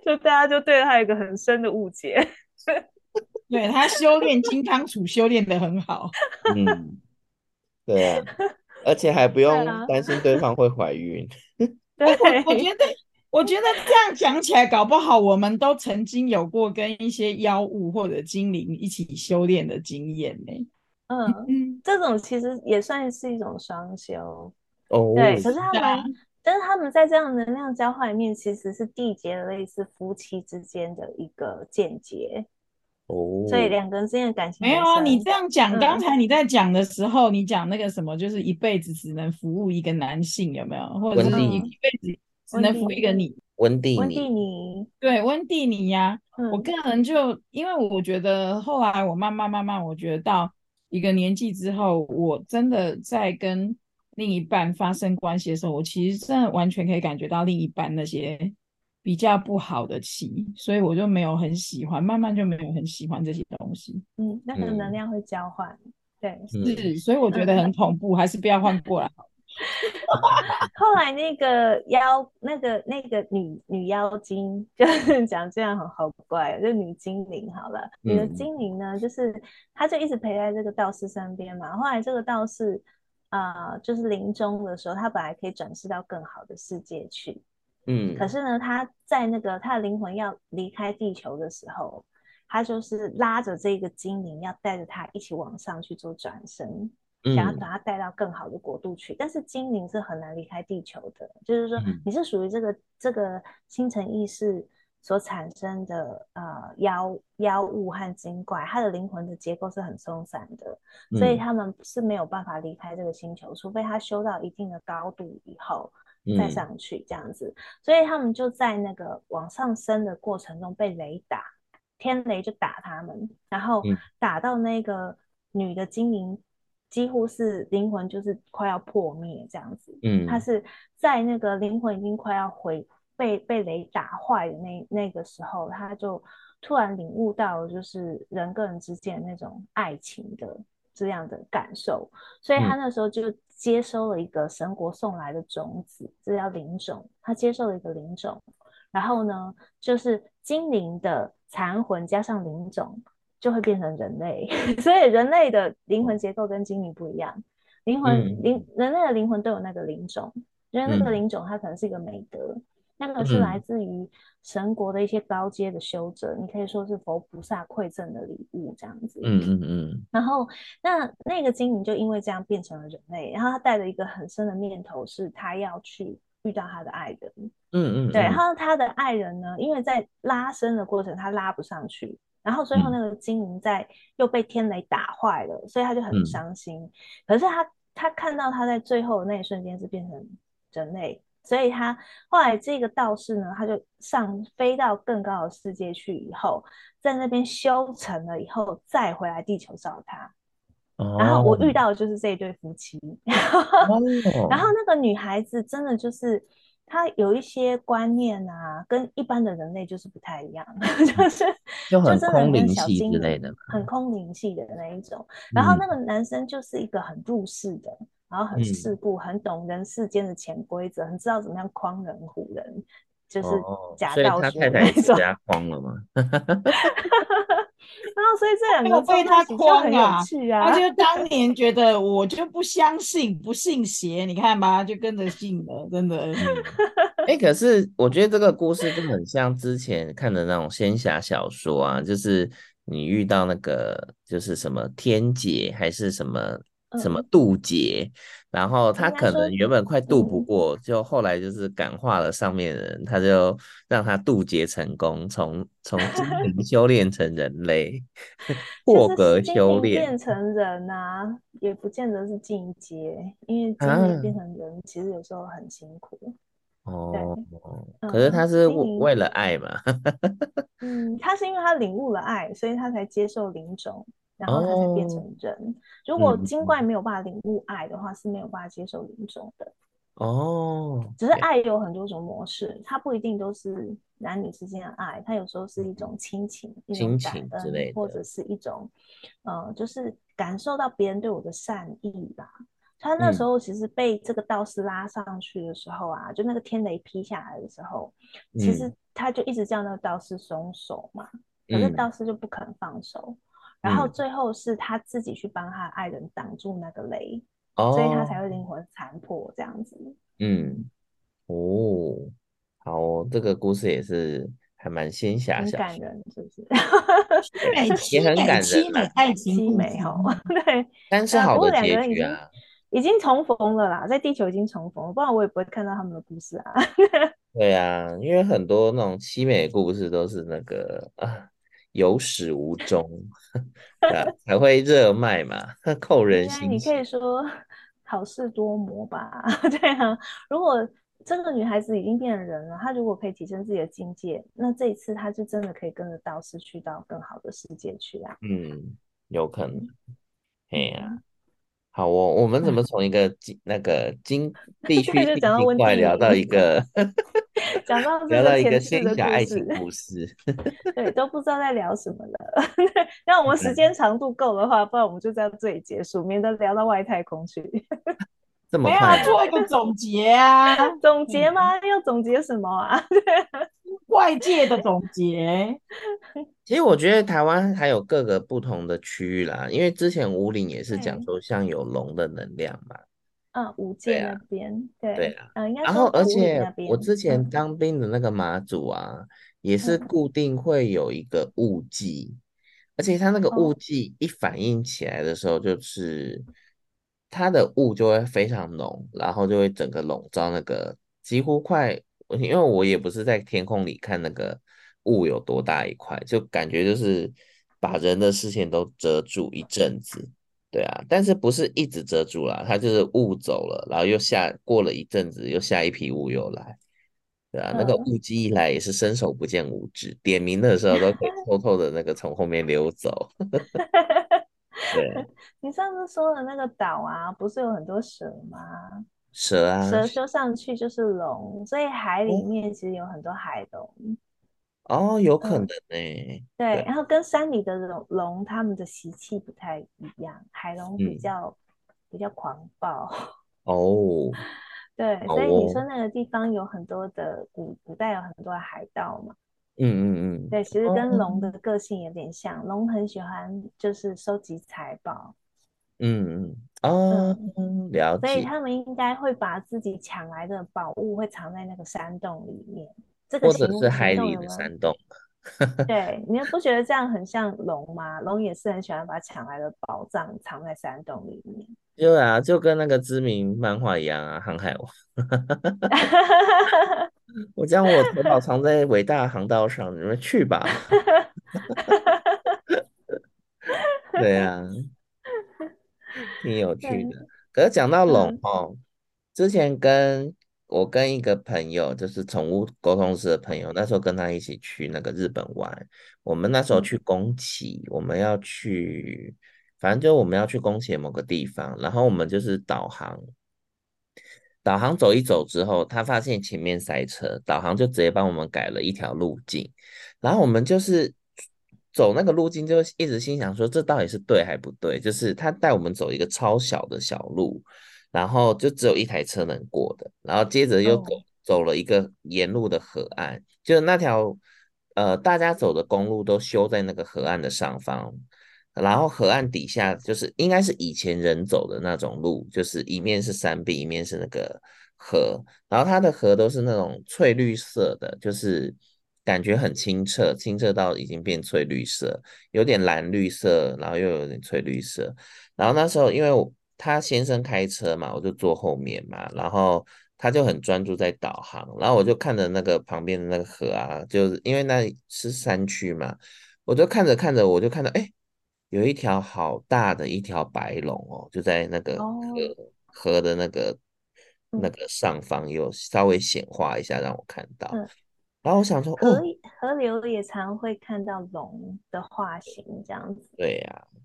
就大家就对他有一个很深的误解，对他修炼金刚杵修炼的很好，嗯，对啊。而且还不用担心对方会怀孕。对，我觉得，我觉得这样讲起来，搞不好我们都曾经有过跟一些妖物或者精灵一起修炼的经验呢。嗯，这种其实也算是一种双修。哦，对，可是他们，啊、但是他们在这样能量交换里面，其实是缔结了类似夫妻之间的一个间接。哦，所以两个人之间的感情没有啊？你这样讲，刚才你在讲的时候，你讲那个什么，就是一辈子只能服务一个男性，有没有？或者是一一辈子只能服一个你？温蒂温蒂尼，对，温蒂尼呀。我个人就因为我觉得后来我慢慢慢慢，我觉得到一个年纪之后，我真的在跟另一半发生关系的时候，我其实真的完全可以感觉到另一半那些比较不好的气，所以我就没有很喜欢，慢慢就没有很喜欢这些东西。嗯，那个能量会交换，嗯、对，是，所以我觉得很恐怖，嗯、还是不要换过来好。后来那个妖，那个那个女女妖精，就是讲这样很好怪，就女精灵好了。女的精灵呢，就是她就一直陪在这个道士身边嘛。后来这个道士啊、呃，就是临终的时候，他本来可以转世到更好的世界去，嗯，可是呢，他在那个他的灵魂要离开地球的时候，他就是拉着这个精灵，要带着他一起往上去做转生。想要把他带到更好的国度去，嗯、但是精灵是很难离开地球的。就是说，你是属于这个、嗯、这个星辰意识所产生的呃妖妖物和精怪，它的灵魂的结构是很松散的，嗯、所以他们是没有办法离开这个星球，除非他修到一定的高度以后再上去这样子。嗯、所以他们就在那个往上升的过程中被雷打，天雷就打他们，然后打到那个女的精灵。几乎是灵魂就是快要破灭这样子，嗯，她是在那个灵魂已经快要回被被雷打坏的那那个时候，她就突然领悟到，就是人跟人之间那种爱情的这样的感受，所以他那时候就接收了一个神国送来的种子，这叫灵种，他接受了一个灵种，然后呢，就是精灵的残魂加上灵种。就会变成人类，所以人类的灵魂结构跟精灵不一样。灵魂灵、嗯、人类的灵魂都有那个灵种，因为那个灵种它可能是一个美德，嗯、那个是来自于神国的一些高阶的修者，嗯、你可以说是佛菩萨馈赠的礼物这样子。嗯嗯嗯。然后那那个精灵就因为这样变成了人类，然后他带着一个很深的念头，是他要去遇到他的爱人。嗯嗯。对，然后他的爱人呢，因为在拉伸的过程，他拉不上去。然后最后那个精灵在又被天雷打坏了，嗯、所以他就很伤心。嗯、可是他他看到他在最后的那一瞬间是变成人类，所以他后来这个道士呢，他就上飞到更高的世界去，以后在那边修成了以后再回来地球找他。哦、然后我遇到的就是这一对夫妻，哦、然后那个女孩子真的就是。他有一些观念啊，跟一般的人类就是不太一样，就是 就很空灵系之类的，很空灵系的那一种。然后那个男生就是一个很入世的，嗯、然后很世故，很懂人世间的潜规则，很知道怎么样诓人唬人，就是假道学那种。哦、所以他太太也是瞎诓了吗？然后，所以这两个被他诓啊，他就当年觉得我就不相信，不信邪，你看吧，就跟着信了，真的。哎、欸，可是我觉得这个故事就很像之前看的那种仙侠小说啊，就是你遇到那个就是什么天劫还是什么。什么渡劫，然后他可能原本快渡不过，就后来就是感化了上面的人，他就让他渡劫成功，从从精灵 修炼成人类，破格修炼变成人啊，也不见得是进阶，因为精灵变成人其实有时候很辛苦。哦，可是他是为了爱嘛？嗯，他是因为他领悟了爱，所以他才接受灵种。然后他才变成人。哦、如果精怪没有办法领悟爱的话，嗯、是没有办法接受灵种的。哦，只是爱有很多种模式，它不一定都是男女之间的爱，它有时候是一种亲情、亲情之类的，或者是一种，呃，就是感受到别人对我的善意吧。他那时候其实被这个道士拉上去的时候啊，嗯、就那个天雷劈下来的时候，其实他就一直叫那个道士松手嘛，可是道士就不肯放手。然后最后是他自己去帮他爱人挡住那个雷，嗯、所以他才会灵魂残破这样子。嗯，哦，好哦，这个故事也是还蛮仙侠，很感人，是不是？也很感人，爱情美好，对。但是好的结局啊，已经重逢了啦，在地球已经重逢了，不然我也不会看到他们的故事啊。对啊，因为很多那种凄美的故事都是那个啊。有始无终，才会热卖嘛，扣人心。你可以说好事多磨吧，对啊。如果这个女孩子已经变了人了，她如果可以提升自己的境界，那这一次她就真的可以跟着道士去到更好的世界去啊。嗯，有可能。哎呀、啊，好我，我们怎么从一个经那个经 地区性情怪聊 到一个讲到聊到一个仙侠爱情故事，对，都不知道在聊什么了。那我们时间长度够的话，不然我们就在这里结束，免得聊到外太空去。这么快？没有做一个总结啊？总结吗？要总结什么啊？外界的总结。其实我觉得台湾还有各个不同的区域啦，因为之前五岭也是讲说像有龙的能量嘛。嗯，五界那边，对。对啊，嗯，然后而且我之前当兵的那个马祖啊，嗯、也是固定会有一个雾祭，而且它那个雾季一反应起来的时候，就是它的雾就会非常浓，然后就会整个笼罩那个几乎快，因为我也不是在天空里看那个雾有多大一块，就感觉就是把人的视线都遮住一阵子。对啊，但是不是一直遮住啦，它就是雾走了，然后又下过了一阵子，又下一批雾又来，对啊，嗯、那个雾机一来也是伸手不见五指，点名的时候都可以 偷偷的那个从后面溜走。对，你上次说的那个岛啊，不是有很多蛇吗？蛇啊，蛇修上去就是龙，所以海里面其实有很多海龙。哦哦，有可能呢、欸嗯。对，然后跟山里的龙龙，它们的习气不太一样。海龙比较、嗯、比较狂暴。哦。对，所以你说那个地方有很多的古古代有很多的海盗嘛。嗯嗯嗯。对，其实跟龙的个性有点像，龙、哦、很喜欢就是收集财宝。嗯嗯。哦、嗯，了解。所以他们应该会把自己抢来的宝物会藏在那个山洞里面。这个、或者是海里的山洞，对，你不觉得这样很像龙吗？龙也是很喜欢把抢来的宝藏藏在山洞里面。对啊，就跟那个知名漫画一样啊，《航海王》。我将我财宝藏在伟大航道上，你们去吧。对啊，挺有趣的。可是讲到龙哦、嗯，之前跟。我跟一个朋友，就是宠物沟通师的朋友，那时候跟他一起去那个日本玩。我们那时候去宫崎，我们要去，反正就我们要去宫崎某个地方。然后我们就是导航，导航走一走之后，他发现前面塞车，导航就直接帮我们改了一条路径。然后我们就是走那个路径，就一直心想说，这到底是对还不对？就是他带我们走一个超小的小路。然后就只有一台车能过的，然后接着又走走了一个沿路的河岸，就是那条呃大家走的公路都修在那个河岸的上方，然后河岸底下就是应该是以前人走的那种路，就是一面是山壁，一面是那个河，然后它的河都是那种翠绿色的，就是感觉很清澈，清澈到已经变翠绿色，有点蓝绿色，然后又有点翠绿色，然后那时候因为我。他先生开车嘛，我就坐后面嘛，然后他就很专注在导航，然后我就看着那个旁边的那个河啊，就是因为那是山区嘛，我就看着看着，我就看到哎，有一条好大的一条白龙哦，就在那个河、哦、河的那个那个上方有稍微显化一下，让我看到、嗯。然后我想说，河哦，河流也常会看到龙的化形这样子。对呀、啊。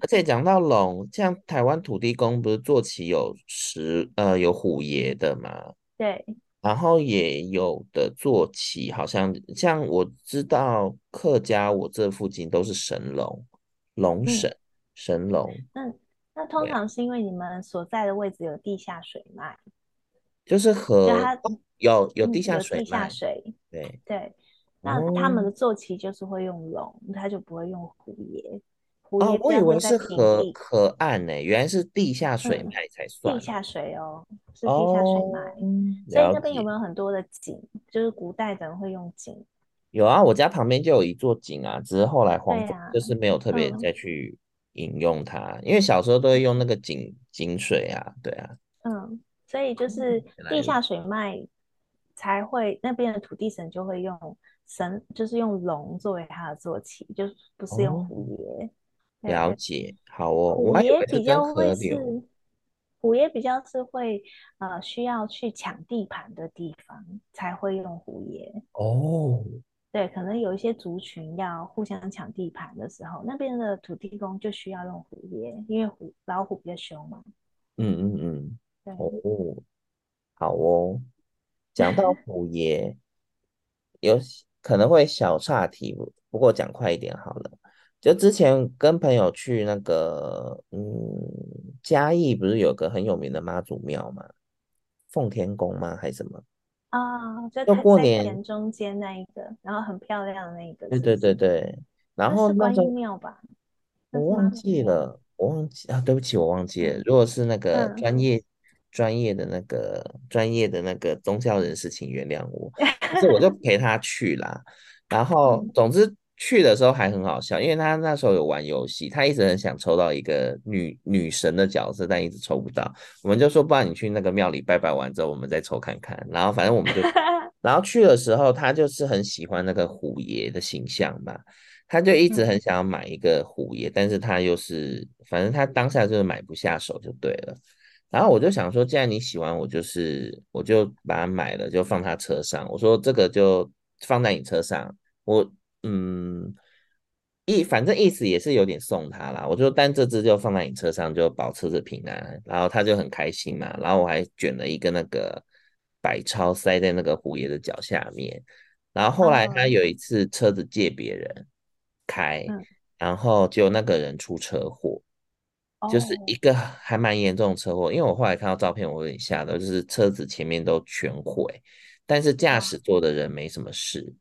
而且讲到龙，像台湾土地公不是坐骑有石呃有虎爷的嘛？对，然后也有的坐骑，好像像我知道客家我这附近都是神龙，龙神、嗯、神龙。嗯，那通常是因为你们所在的位置有地下水脉，就是河有有地下水、嗯，地下水。对对，那他们的坐骑就是会用龙，他就不会用虎爷。哦，我以为是河河岸呢，原来是地下水脉才算、嗯。地下水哦，是地下水脉、哦。所以那边有没有很多的井？就是古代的人会用井。有啊，我家旁边就有一座井啊，只是后来荒废、啊，就是没有特别再去引用它、嗯。因为小时候都会用那个井井水啊，对啊。嗯，所以就是地下水脉才会，那边的土地神就会用神，就是用龙作为他的坐骑，就不是用虎爷。哦了解，好哦。虎爷比较会是，虎爷比较是会呃需要去抢地盘的地方才会用虎爷哦。对，可能有一些族群要互相抢地盘的时候，那边的土地公就需要用虎爷，因为虎老虎比较凶嘛。嗯嗯嗯，对哦，好哦。讲到虎爷，有可能会小岔题，不过讲快一点好了。就之前跟朋友去那个，嗯，嘉义不是有个很有名的妈祖庙吗？奉天宫吗？还是什么？啊，就就过年田中间那一个，然后很漂亮的那一个。对对对对，然后庙吧？我忘记了，我忘记啊，对不起，我忘记了。如果是那个专业、嗯、专业的那个专业的那个宗教人士，请原谅我。可是我就陪他去啦，然后总之。去的时候还很好笑，因为他那时候有玩游戏，他一直很想抽到一个女女神的角色，但一直抽不到。我们就说，不然你去那个庙里拜拜完之后，我们再抽看看。然后反正我们就，然后去的时候，他就是很喜欢那个虎爷的形象嘛，他就一直很想要买一个虎爷，但是他又是，反正他当下就是买不下手就对了。然后我就想说，既然你喜欢，我就是我就把它买了，就放他车上。我说这个就放在你车上，我。嗯，意反正意思也是有点送他啦。我就但这只就放在你车上，就保车子平安。然后他就很开心嘛。然后我还卷了一个那个百超塞在那个虎爷的脚下面。然后后来他有一次车子借别人开，然后就那个人出车祸，就是一个还蛮严重的车祸。因为我后来看到照片，我有点吓到，就是车子前面都全毁，但是驾驶座的人没什么事。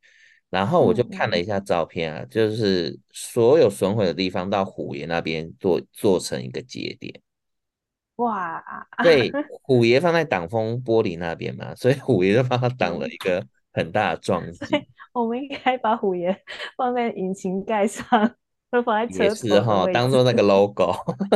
然后我就看了一下照片啊，嗯、就是所有损毁的地方到虎爷那边做做成一个节点。哇！对，虎爷放在挡风玻璃那边嘛，所以虎爷就帮他挡了一个很大的撞击。我们应该把虎爷放在引擎盖上。会放在车子哈，当做那个 logo。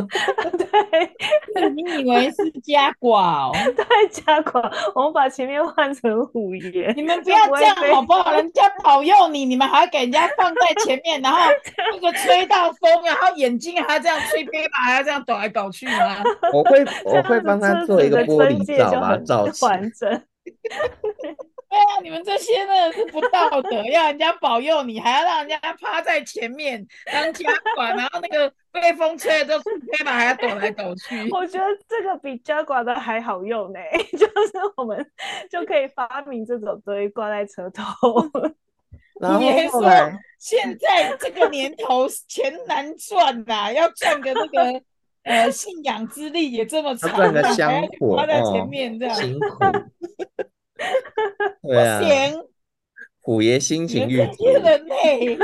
对，你以为是加挂哦？对，加挂。我们把前面换成虎爷。你们不要这样好不好？人家保佑你，你们还要给人家放在前面，然后 那个吹到风，然后眼睛还要这样吹飞吧，还要这样抖来抖去吗？我会，我会帮他做一个玻璃罩，把它罩起来。对啊，你们这些呢是不道德，要人家保佑你，还要让人家趴在前面当家管，然后那个被风吹的都是飞嘛，还要抖来抖去。我觉得这个比家管的还好用呢，就是我们就可以发明这种堆挂在车头。别说现在这个年头钱难赚呐，要赚个那个呃信仰之力也这么长，赚个香火趴在前面这样。辛苦。对啊，虎爷心情郁结。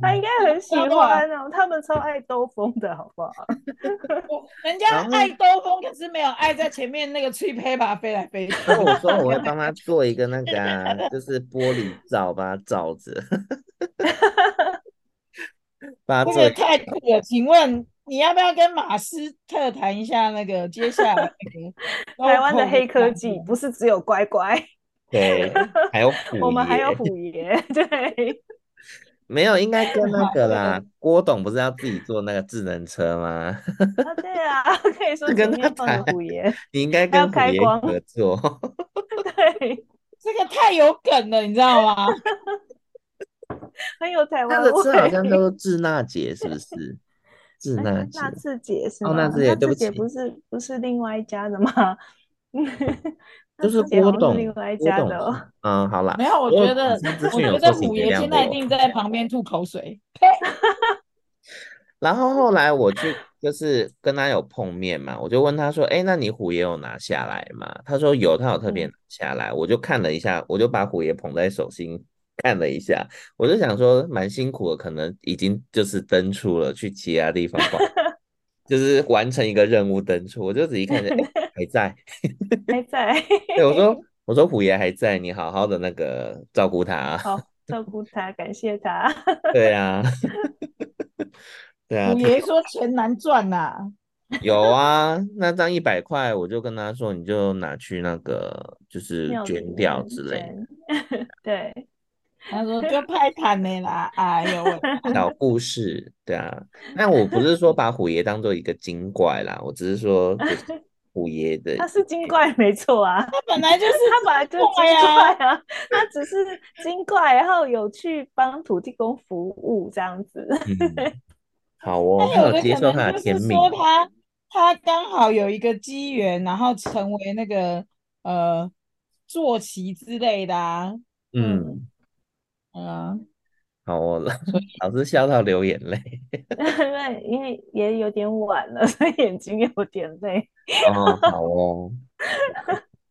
他应该很喜欢哦，他们超爱兜风的，好不好？人家爱兜风，可是没有爱在前面那个吹拍吧飞来飞去。我说我会帮他做一个那个、啊，就是玻璃罩，把它罩着。这个太酷了，请问？你要不要跟马斯特谈一下那个接下来 台湾的黑科技？不是只有乖乖，对，还有虎爷，我们还有虎爷，对，没有，应该跟那个啦。郭董不是要自己做那个智能车吗？啊，对啊，可以说跟他谈虎爷，你应该跟虎爷合作。对，这个太有梗了，你知道吗？很有台湾，他的车好像叫做智纳姐，是不是？是那那次姐是吗？哦，那次姐，对不起，不是不是另外一家的吗？就是郭董另外一家的。嗯，好了，没有，我觉得我觉得虎爷现在一定在旁边吐口水。然后后来我去就是跟他有碰面嘛，我就问他说：“哎，那你虎爷有拿下来吗？”他说有，他有特别拿下来。我就看了一下，我就把虎爷捧在手心。看了一下，我就想说蛮辛苦的，可能已经就是登出了，去其他地方吧，就是完成一个任务登出。我就仔细看着，欸，还在，还在。对，我说，我说虎爷还在，你好好的那个照顾他，好照顾他，感谢他。对啊，对啊。虎爷说钱难赚呐，啊，有啊，那张一百块，我就跟他说，你就拿去那个，就是捐掉之类的。对。他说就派坦的啦，哎呦，小 故事，对啊，那我不是说 把虎爷当做一个精怪啦，我只是说，是虎爷的，他是精怪没错啊，他本来就是他本来就是精怪啊，他只是精怪，然后有去帮土地公服务这样子。嗯、好哦，他有接受他的天命。说他他刚好有一个机缘，然后成为那个呃坐骑之类的啊。嗯，嗯。啊好哦，老是笑到流眼泪。对，因为也有点晚了，所以眼睛有点累。哦，好哦。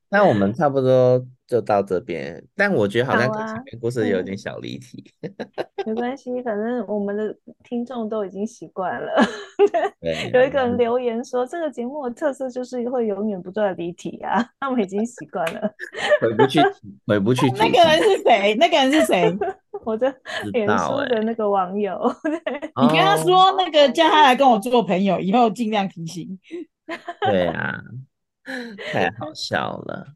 那我们差不多就到这边，但我觉得好像前面故事有点小离题。啊嗯、没关系，反正我们的听众都已经习惯了。对，有一个人 留言说，这个节目的特色就是会永远不断离题啊，他们已经习惯了。回不去，回不去。那个人是谁？那个人是谁？我的脸书的那个网友。欸、你跟他说，那个叫他来跟我做朋友，以后尽量提醒。对啊。太好笑了，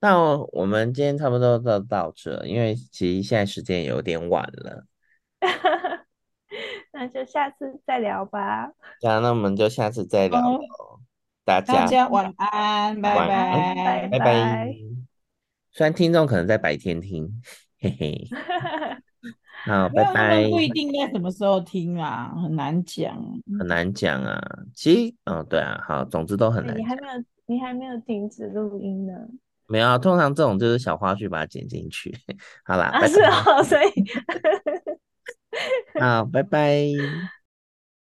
那我们今天差不多就到这，因为其实现在时间有点晚了，那就下次再聊吧。这样，那我们就下次再聊喽。大家大家晚安，拜拜，拜拜。虽然听众可能在白天听，嘿嘿。好，拜拜。不一定在什么时候听啊，很难讲，很难讲啊。其实，嗯、哦，对啊，好，总之都很难讲。你还没有。你还没有停止录音呢？没有啊，通常这种就是小花絮，把它剪进去。好啦，啊，是哦，所以 好，拜拜。